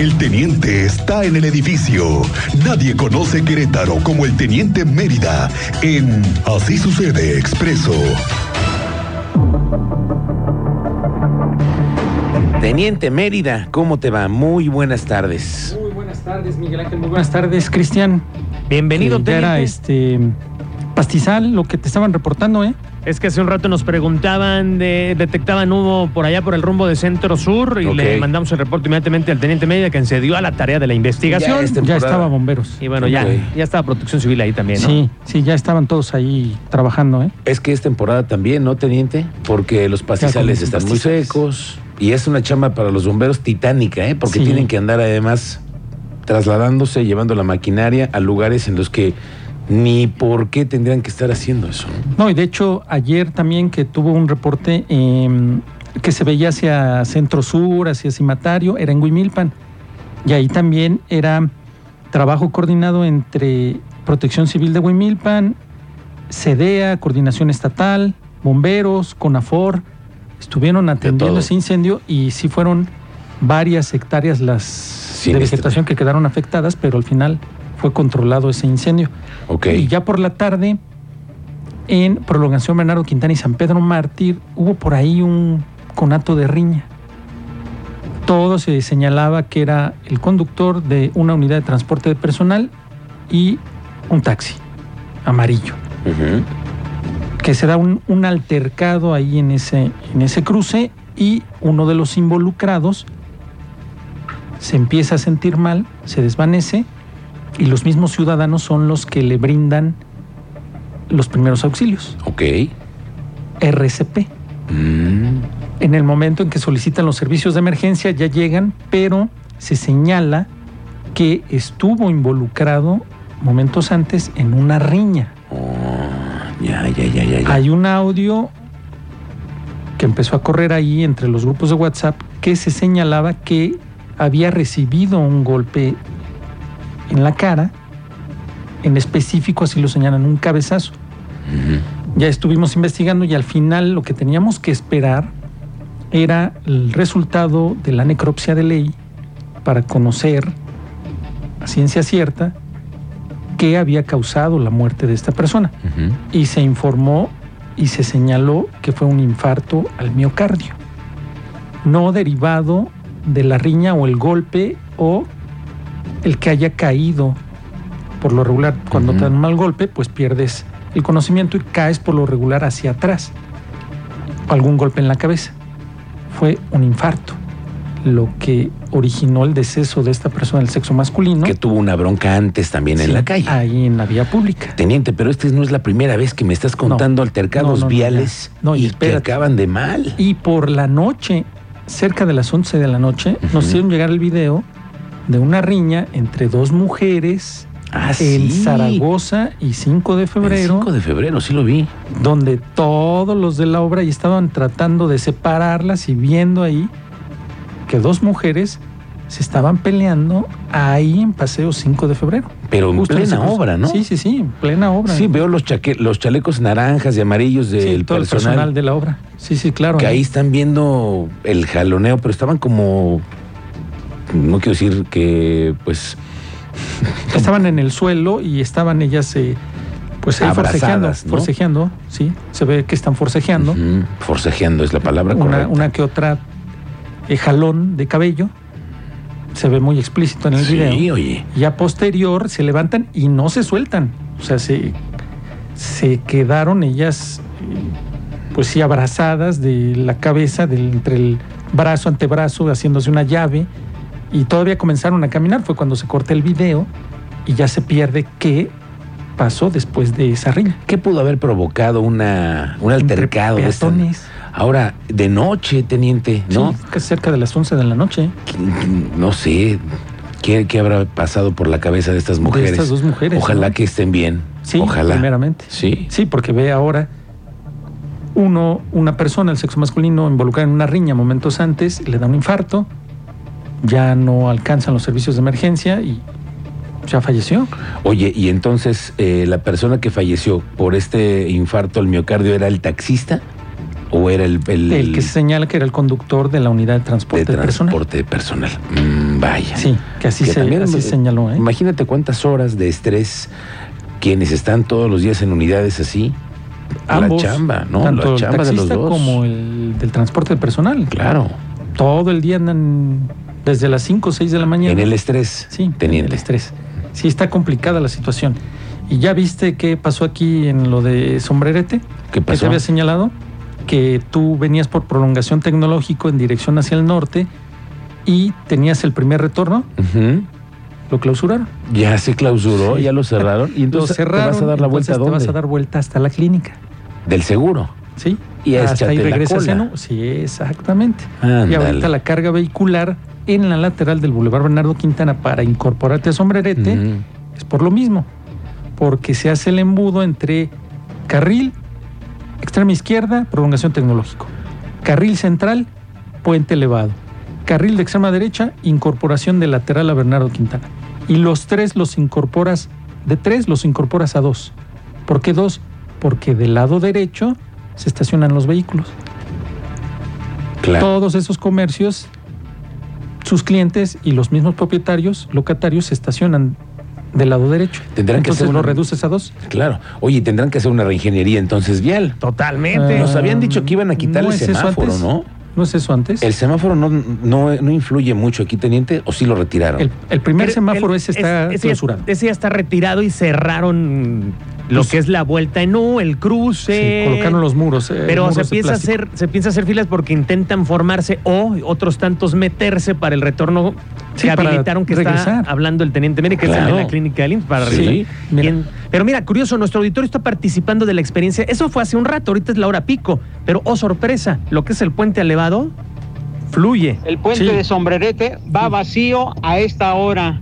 El teniente está en el edificio. Nadie conoce Querétaro como el teniente Mérida en Así sucede expreso. Teniente Mérida, ¿cómo te va? Muy buenas tardes. Muy buenas tardes, Miguel Ángel. Muy buenas tardes, Cristian. Bienvenido, era este pastizal lo que te estaban reportando, ¿eh? Es que hace un rato nos preguntaban, de, detectaban humo por allá por el rumbo de Centro Sur y le mandamos el reporte inmediatamente al teniente Mérida que se dio a la tarea de la investigación. Ya es Ya temporada. estaba bomberos. Y bueno, ya, ya estaba Protección Civil ahí también, ¿no? Sí, sí, ya estaban todos ahí trabajando, ¿eh? Es que es temporada también, ¿no, teniente? Porque los pastizales están muy secos y es una chamba para los bomberos titánica, ¿eh? Porque Sí. tienen que andar además trasladándose, llevando la maquinaria a lugares en los que ni por qué tendrían que estar haciendo eso. ¿no? Y de hecho, ayer también que tuvo un reporte em, que se veía hacia Centro Sur, hacia Cimatario, era en Huimilpan. Y ahí también era trabajo coordinado entre Protección Civil de Huimilpan, CEDEA, Coordinación Estatal, Bomberos, CONAFOR. Estuvieron atendiendo ese incendio y sí fueron varias hectáreas las de Siniestra. vegetación que quedaron afectadas, pero al final fue controlado ese incendio. Ok. Y ya por la tarde, en Prolongación Bernardo Quintana y San Pedro Mártir, hubo por ahí un conato de riña. Todo se señalaba que era el conductor de una unidad de transporte de personal y un taxi amarillo. Que se da un, un altercado ahí en ese, en ese cruce y uno de los involucrados se empieza a sentir mal, se desvanece y los mismos ciudadanos son los que le brindan los primeros auxilios, Ok. RCP. Mm. En el momento en que solicitan los servicios de emergencia ya llegan, pero se señala que estuvo involucrado momentos antes en una riña. Oh, ya, ya, ya, ya. Hay un audio que empezó a correr ahí entre los grupos de WhatsApp que se señalaba que había recibido un golpe en la cara, en específico así lo señalan, un cabezazo. Ya estuvimos investigando y al final lo que teníamos que esperar era el resultado de la necropsia de ley para conocer a ciencia cierta qué había causado la muerte de esta persona. Y se informó y se señaló que fue un infarto al miocardio, no derivado de la riña o el golpe o el que haya caído. Por lo regular, cuando te dan un mal golpe, pues pierdes el conocimiento y caes por lo regular hacia atrás. Algún golpe en la cabeza. Fue un infarto, lo que originó el deceso de esta persona del sexo masculino. Que tuvo una bronca antes también en la calle. Ahí en la vía pública. Teniente, pero esta no es la primera vez que me estás contando altercados No, no, viales y y que acaban de mal. Y por la noche, cerca de las 11 de la noche, nos Ujú. hicieron llegar el video de una riña entre dos mujeres Ah, en sí. Zaragoza y 5 de El febrero, 5 de febrero, sí lo vi. donde todos los de la obra y estaban tratando de separarlas y viendo ahí que dos mujeres se estaban peleando ahí en Paseo 5 de febrero. Pero en Justo en plena obra, ¿no? Sí, sí, sí, en plena obra. Sí, veo los, chaque- los chalecos naranjas y amarillos del personal, personal de la obra. Sí, sí, claro. que ahí están viendo el jaloneo, pero estaban como, no quiero decir que, pues, Estaban en el suelo y estaban ellas, eh, pues ahí forcejeando, ¿no? forcejeando, sí, se ve que están forcejeando. ujú, forcejeando es la palabra una, correcta. una que otra eh, jalón de cabello, se ve muy explícito en el sí, video. oye. Y a posterior se levantan y no se sueltan, o sea, se, se quedaron ellas, eh, pues sí, abrazadas de la cabeza, del, entre el brazo, antebrazo, haciéndose una llave. Y todavía comenzaron a caminar, fue cuando se corta el video y ya se pierde qué pasó después de esa riña. ¿Qué pudo haber provocado una, un altercado de Entre esta? peatones. Ahora, de noche, teniente, ¿no? Sí, casi cerca de las 11 de la noche. No sé. ¿Qué, qué habrá pasado por la cabeza de estas mujeres? De estas dos mujeres. Ojalá ¿no? que estén bien. Sí, Ojalá. primeramente. Sí. Sí, porque ve ahora uno, una persona, el sexo masculino, involucrada en una riña momentos antes, le da un infarto, ya no alcanzan los servicios de emergencia y ya falleció. Oye, y entonces eh, la persona que falleció por este infarto al miocardio era el taxista o era el, el- El que se señala que era el conductor de la unidad de de transporte personal. transporte personal. Mm, Vaya. Sí, que así, Que se, también, así eh, señaló. ¿eh? Imagínate cuántas horas de estrés quienes están todos los días en unidades así. Ambos, la chamba, ¿no? Tanto La chamba el de los taxista dos. como el del transporte personal. Claro. Todo el día andan desde las 5 o 6 de la mañana. En el estrés, Sí, teniente. el estrés. Sí, está complicada la situación. ¿Y ya viste qué pasó aquí en lo de sombrerete? ¿Qué Que te pasó? había señalado que tú venías por prolongación tecnológico en dirección hacia el norte y tenías el primer retorno, lo clausuraron. Ya se clausuró, Sí. ya lo cerraron. Y entonces lo cerraron. te vas a dar la vuelta a te vas dónde? a dar vuelta hasta la clínica. Del seguro. ¿Sí? Y hasta ahí échate la regresas cola. en. Sí, exactamente. Ándale. Y ahorita la carga vehicular en la lateral del Boulevard Bernardo Quintana para incorporarte a sombrerete es por lo mismo, porque se hace el embudo entre carril, extrema izquierda, prolongación tecnológico, carril central, puente elevado, carril de extrema derecha, incorporación de lateral a Bernardo Quintana. Y los tres los incorporas, de tres los incorporas a dos. ¿Por qué dos? Porque del lado derecho se estacionan los vehículos. Claro. Todos esos comercios, sus clientes y los mismos propietarios, locatarios, se estacionan del lado derecho. Tendrán que hacer lo un- reduces a dos. Claro. Oye, tendrán que hacer una reingeniería entonces vial. Totalmente. Eh, Nos habían dicho que iban a quitar ¿no el es semáforo, antes? ¿no? ¿No es eso antes? El semáforo no, no, no influye mucho aquí, teniente, o sí lo retiraron. El, el primer Pero semáforo el- ese está ya- clausurado. Ese ya está retirado y cerraron lo Pues- que es la vuelta en U, el cruce. Sí, colocaron los muros. eh, Pero muros se piensa, hacer, se piensa hacer filas porque intentan formarse o otros tantos meterse para el retorno Sí, que habilitaron que está regresar. hablando el teniente Meri, que es el Claro. de la clínica del IMSS para Sí. Mira. En- pero mira, curioso, nuestro auditorio está participando de la experiencia. Eso fue hace un rato, ahorita es la hora pico. Pero, oh sorpresa, lo que es el puente elevado fluye. El puente Sí. de Sombrerete va vacío a esta hora.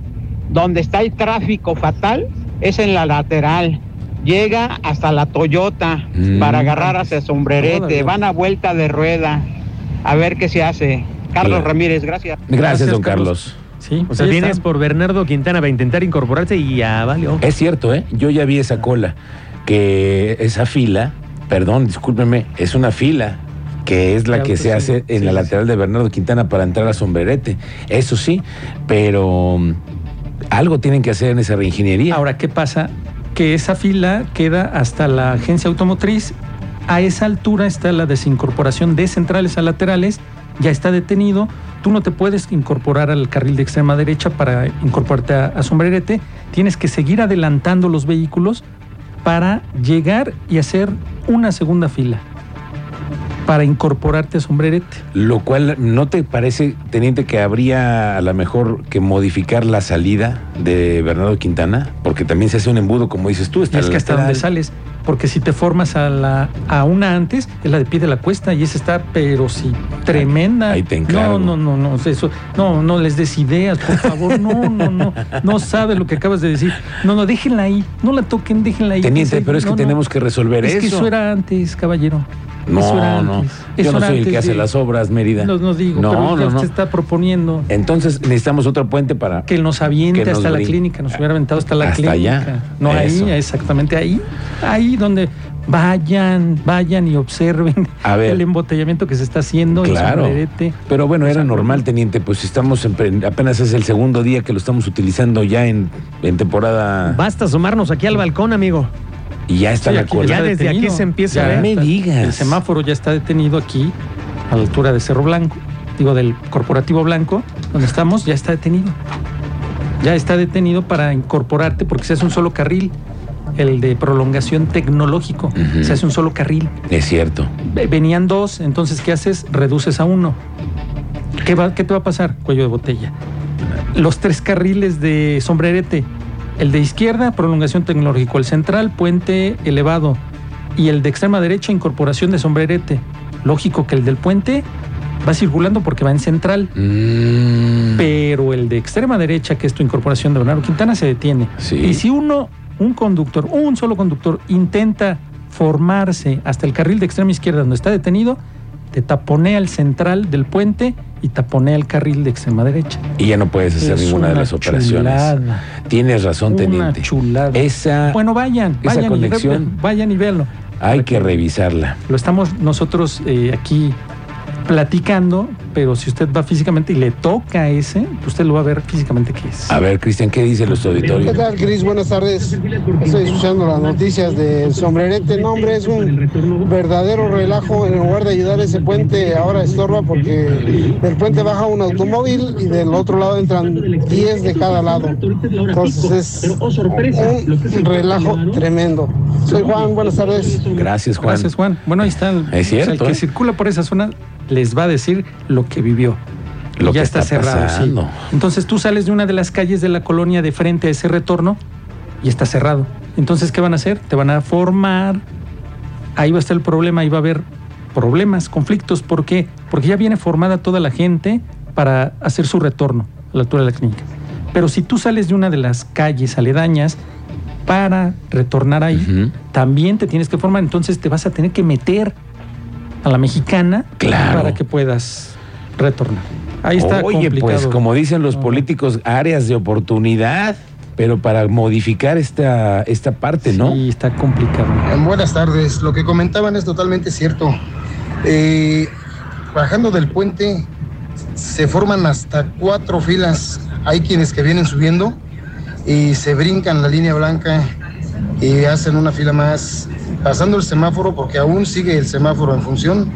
Donde está el tráfico fatal es en la lateral. Llega hasta la Toyota Mm. para agarrar hacia Sombrerete. Todavía. Van a vuelta de rueda. A ver qué se hace. Carlos Claro. Ramírez, gracias. Gracias, Gracias, don Carlos. Carlos. Sí, O sea, vienes está. por Bernardo Quintana para intentar incorporarse y ya valió. Es cierto, ¿eh? Yo ya vi esa cola, que esa fila, perdón, discúlpeme, es una fila que es la que se sí. hace en Sí, la lateral de Bernardo Quintana para entrar a Sombrerete. Eso sí, pero mm, algo tienen que hacer en esa reingeniería. Ahora, ¿qué pasa? Que esa fila queda hasta la agencia automotriz. A esa altura está la desincorporación de centrales a laterales. Ya está detenido. Tú no te puedes incorporar al carril de extrema derecha para incorporarte a, sombrerete. Tienes que seguir adelantando los vehículos para llegar y hacer una segunda fila para incorporarte a sombrerete. Lo cual, ¿no te parece, teniente, que habría a lo mejor que modificar la salida de Bernardo Quintana? Porque también se hace un embudo, como dices tú, está es que hasta donde sales. Porque si te formas a la a una antes, es la de pie de la cuesta y esa está, pero sí, tremenda. ahí te encargo. No, no, no, no, eso, no, no les des ideas, por favor. No, no, no. No sabes lo que acabas de decir. No, no, déjenla ahí. No la toquen, déjenla ahí. Teniente, pero es que no, tenemos que resolver Es eso. que eso era antes, caballero. No, Eso era no. Yo Eso no soy el que hace de- las obras, Mérida. No, no digo, no, pero no, no. usted está proponiendo Entonces necesitamos otro puente para. que nos aviente Que nos hasta la brin- clínica, nos hubiera aventado hasta la Hasta clínica. allá. No Eso. ahí, exactamente ahí. Ahí donde vayan, vayan y observen A ver. el embotellamiento que se está haciendo en Claro. Pero bueno, era normal, teniente. Pues estamos en- apenas es el segundo día que lo estamos utilizando ya en, en temporada. Basta asomarnos aquí al balcón, amigo. Y ya está Sí, la aquí cola. Ya desde aquí se empieza Ya a ver. me digas. El semáforo ya está detenido aquí, a la altura de Cerro Blanco, digo, del Corporativo Blanco, donde estamos, ya está detenido. Ya está detenido para incorporarte porque se hace un solo carril, el de prolongación tecnológico. Se hace un solo carril. Es cierto. Ve- Venían dos, entonces ¿qué haces? Reduces a uno. ¿Qué, va, ¿Qué te va a pasar? Cuello de botella. Los tres carriles de sombrerete. El de izquierda, prolongación tecnológico. El central, puente elevado. Y el de extrema derecha, incorporación de sombrerete. Lógico que el del puente va circulando porque va en central. Mm, Pero el de extrema derecha, que es tu incorporación de Bernardo Quintana, se detiene. Sí. Y si uno, un conductor, un solo conductor, intenta formarse hasta el carril de extrema izquierda donde está detenido, te taponea el central del puente y taponea el carril de extrema derecha. y ya no puedes hacer Es ninguna de las operaciones. chulada. Tienes razón, Una teniente. chulada. Esa Bueno, vayan, esa vayan, y re- conexión- vayan y véanlo. hay que revisarla. Lo estamos nosotros eh, aquí platicando, pero si usted va físicamente y le toca ese, usted lo va a ver físicamente que es. A ver, Cristian, ¿qué dice los ¿Qué auditorios? tal, Cris? Buenas tardes. Estoy escuchando las noticias del sombrerete. No, hombre, es un verdadero relajo. En lugar de ayudar ese puente, ahora estorba porque del puente baja un automóvil y del otro lado entran 10 de cada lado. Entonces es un relajo tremendo. Soy Juan, buenas tardes. Gracias, Juan. Gracias, Juan. Bueno, ahí está. el- Es cierto, el que ¿eh? circula por esa zona les va a decir lo que vivió. Lo Y ya que está, está cerrado. sí. Entonces tú sales de una de las calles de la colonia de frente a ese retorno y está cerrado. Entonces, ¿qué van a hacer? Te van a formar. Ahí va a estar el problema, ahí va a haber problemas, conflictos. ¿Por qué? Porque ya viene formada toda la gente para hacer su retorno a la altura de la clínica. Pero si tú sales de una de las calles aledañas para retornar ahí, también te tienes que formar. Entonces te vas a tener que meter a la mexicana Claro. para que puedas retornar. Ahí está Oye, complicado. pues como dicen los políticos, áreas de oportunidad, pero para modificar esta, esta parte, ¿no? Sí, está complicado. Buenas tardes. Lo que comentaban es totalmente cierto. Eh, bajando del puente se forman hasta cuatro filas. Hay quienes que vienen subiendo y se brincan la línea blanca y hacen una fila más. Pasando el semáforo, porque aún sigue el semáforo en función,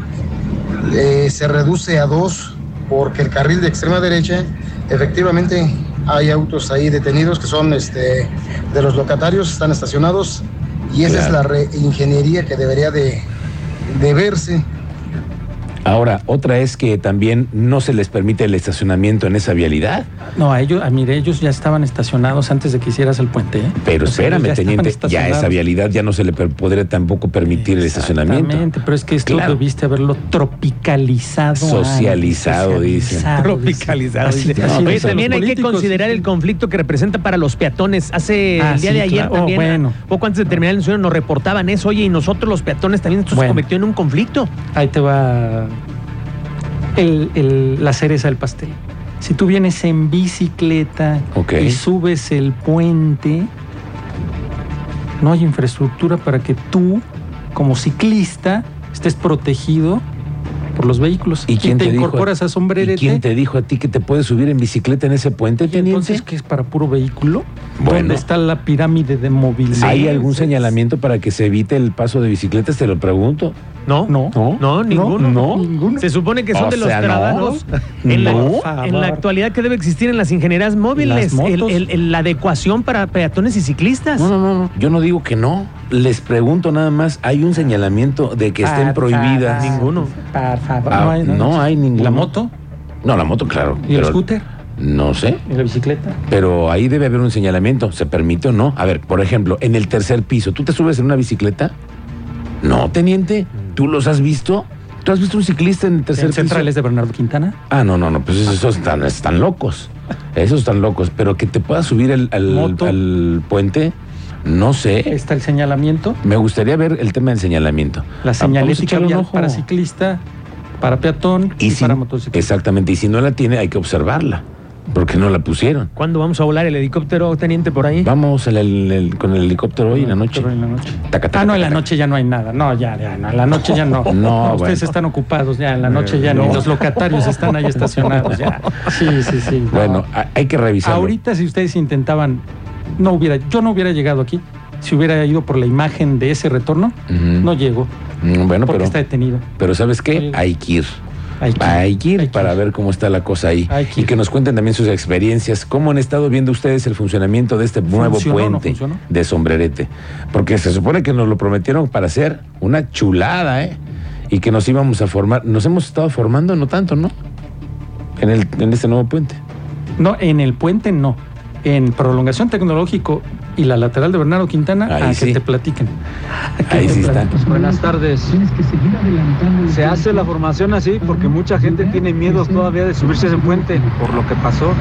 eh, se reduce a dos porque el carril de extrema derecha, efectivamente, hay autos ahí detenidos que son este, de los locatarios, están estacionados y esa Claro. es la reingeniería que debería de, de verse. Ahora, otra es que también no se les permite el estacionamiento en esa vialidad. No, a ellos, a, mire, ellos ya estaban estacionados antes de que hicieras el puente. ¿eh? Pero espérame, ya teniente, ya esa vialidad ya no se le podría tampoco permitir el estacionamiento. Exactamente, pero es que esto Claro. debiste haberlo tropicalizado. Socializado, dice. Tropicalizado. Así- dice. así No, Oye, dicen también hay que considerar el conflicto que representa para los peatones. Hace Ah, el día sí, de ayer claro. Oh, también, bueno. poco antes de terminar el ensueño, nos reportaban eso. Oye, y nosotros los peatones también esto se convirtió en un conflicto. Ahí te va el- el- la cereza del pastel. Si tú vienes en bicicleta y subes el puente, no hay infraestructura para que tú, como ciclista, estés protegido por los vehículos. ¿Y quién te, te dijo? incorporas a ¿Y sombrerete. quién te dijo a ti que te puedes subir en bicicleta en ese puente, ¿Y teniente? entonces qué es para puro vehículo? Bueno. ¿Dónde está la pirámide de movilidad? ¿Hay algún señalamiento para que se evite el paso de bicicletas? Te lo pregunto. No, No. ¿No? no, ninguno. no. Ninguno. Se supone que son O de los sea, no. trabajos en, No. la, en la actualidad que debe existir en las ingenierías móviles, Las motos. el- el- el- la adecuación para peatones y ciclistas. No, no, no, no. Yo no digo que no. Les pregunto nada más, ¿hay un señalamiento de que estén prohibidas? Ninguno. Ah, no hay ninguno. ¿La moto? No, la moto, claro. ¿Y el scooter? No sé. ¿Y la bicicleta? Pero ahí debe haber un señalamiento. ¿Se permite o no? A ver, por ejemplo, en el tercer piso, ¿tú te subes en una bicicleta? No, teniente. ¿Tú los has visto? ¿Tú has visto un ciclista en el tercer ¿En centrales de Bernardo Quintana? Ah, no, no, no, pues esos están, están locos. Esos están locos. Pero que te puedas subir al, al- al puente, no sé. Está el señalamiento, Me gustaría ver el tema del señalamiento. la Ah, señalética para ciclista, para peatón y, Y si- para motociclista. Exactamente. Y si no la tiene, hay que observarla. Porque no la pusieron. ¿Cuándo vamos a volar el helicóptero, teniente, por ahí? Vamos el- el- el- con el helicóptero hoy en la noche. En la noche. Taca, taca, Ah, no, en la taca, noche ya no hay nada. No, ya, ya, no. En la noche ya no. No, Ustedes bueno. están ocupados ya. En la noche ya no. No. Los locatarios están ahí estacionados ya. Sí, sí, sí. no. Bueno, hay que revisarlo. Ahorita si ustedes intentaban, no hubiera, yo no hubiera llegado aquí. Si hubiera ido por la imagen de ese retorno, no llego, Mm, Bueno, porque pero, está detenido. pero ¿sabes qué? Hay que ir. Hay que, Hay que ir hay para ver cómo está la cosa ahí. Que Y que nos cuenten también sus experiencias. ¿Cómo han estado viendo ustedes el funcionamiento de este nuevo ¿Funcionó o no puente de sombrerete? Porque se supone que nos lo prometieron para hacer una chulada, ¿eh? Y que nos íbamos a formar. Nos hemos estado formando, no tanto, ¿no? En, el, en este nuevo puente. No, en el puente no. En prolongación tecnológico y la lateral de Bernardo Quintana, Ahí a sí. que te platiquen. A que Ahí te sí está. platiquen. Buenas tardes. Se hace la formación así porque mucha gente tiene miedo todavía de subirse a ese puente por lo que pasó.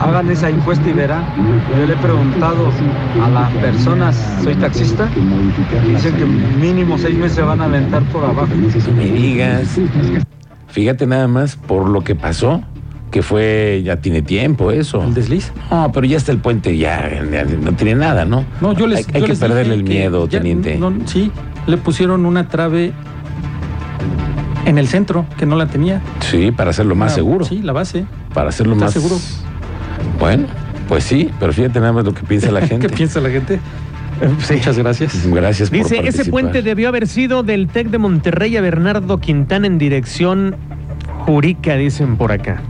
Hagan esa encuesta y verán. Yo le he preguntado a las personas, soy taxista, y dicen que mínimo seis meses se van a aventar por abajo. No me digas. Fíjate nada más por lo que pasó, que fue, ya tiene tiempo eso. El desliz. No, pero ya está el puente, ya, ya no tiene nada, ¿no? No, yo les Hay, hay yo que les perderle el que miedo, ya- teniente. no, sí, le pusieron una trave En el centro, que no la tenía. Sí, para hacerlo más Ah, seguro. Sí, la base. Para hacerlo ¿Estás más seguro? Bueno, pues sí, pero fíjate nada más lo que piensa la gente. ¿Qué piensa la gente? Muchas gracias. Gracias por Dice, ese puente debió haber sido del TEC de Monterrey a Bernardo Quintana en dirección Jurica, dicen por acá.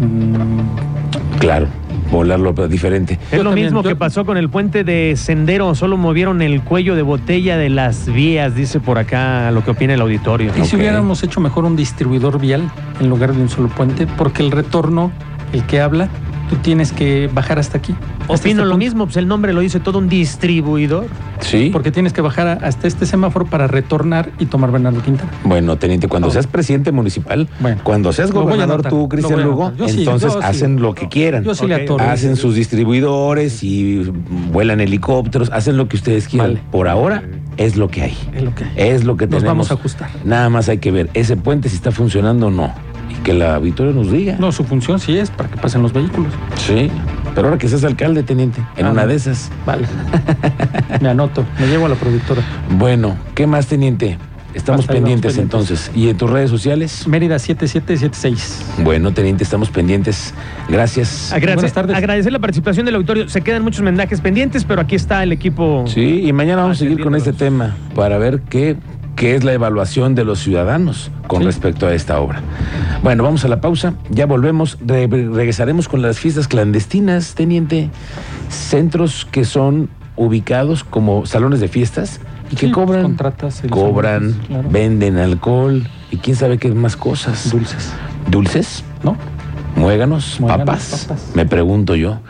Mm, Claro, volarlo pero diferente. Es Yo lo también, mismo yo- que pasó con el puente de Sendero, solo movieron el cuello de botella de las vías, dice por acá lo que opina el auditorio. ¿Y si hubiéramos hecho mejor un distribuidor vial en lugar de un solo puente? Porque el retorno, el que habla, tú tienes que bajar hasta aquí. hasta Opino este lo mismo, pues el nombre lo dice todo un distribuidor. Sí. Porque tienes que bajar hasta este semáforo para retornar y tomar Bernardo Quintana. Bueno, teniente, cuando Oh. seas presidente municipal, Bueno. cuando seas gobernador anotar, tú, Cristian Lugo, sí, entonces yo sí. hacen lo que quieran. Yo sí le atoro. Hacen sus distribuidores y vuelan helicópteros, hacen lo que ustedes quieran. Vale. Por ahora es lo que hay. Es lo que hay. Es lo que Nos tenemos. vamos a ajustar. Nada más hay que ver ese puente si está funcionando o no. Y que la auditorio nos diga. No, su función sí es para que pasen los vehículos. Sí. Pero ahora que seas alcalde, teniente, en Ah, una de esas. Vale. me anoto, me llevo a la productora. Bueno, ¿qué más, teniente? Estamos pendientes, pendientes. entonces. ¿Y en tus redes sociales? Mérida 7776. Bueno, teniente, estamos pendientes. Gracias. Agradecer, Buenas tardes. agradecer la participación del auditorio. Se quedan muchos mensajes pendientes, pero aquí está el equipo. Sí, y mañana vamos a seguir con este tema para ver qué, qué es la evaluación de los ciudadanos con Sí. respecto a esta obra. Bueno, vamos a la pausa, ya volvemos, Re- regresaremos con las fiestas clandestinas, teniente, centros que son ubicados como salones de fiestas y que Sí, cobran, contratas cobran, claro. venden alcohol y quién sabe qué más cosas. Dulces. ¿Dulces? ¿No? Muéganos, Muéganos, papas. papas. Me pregunto yo.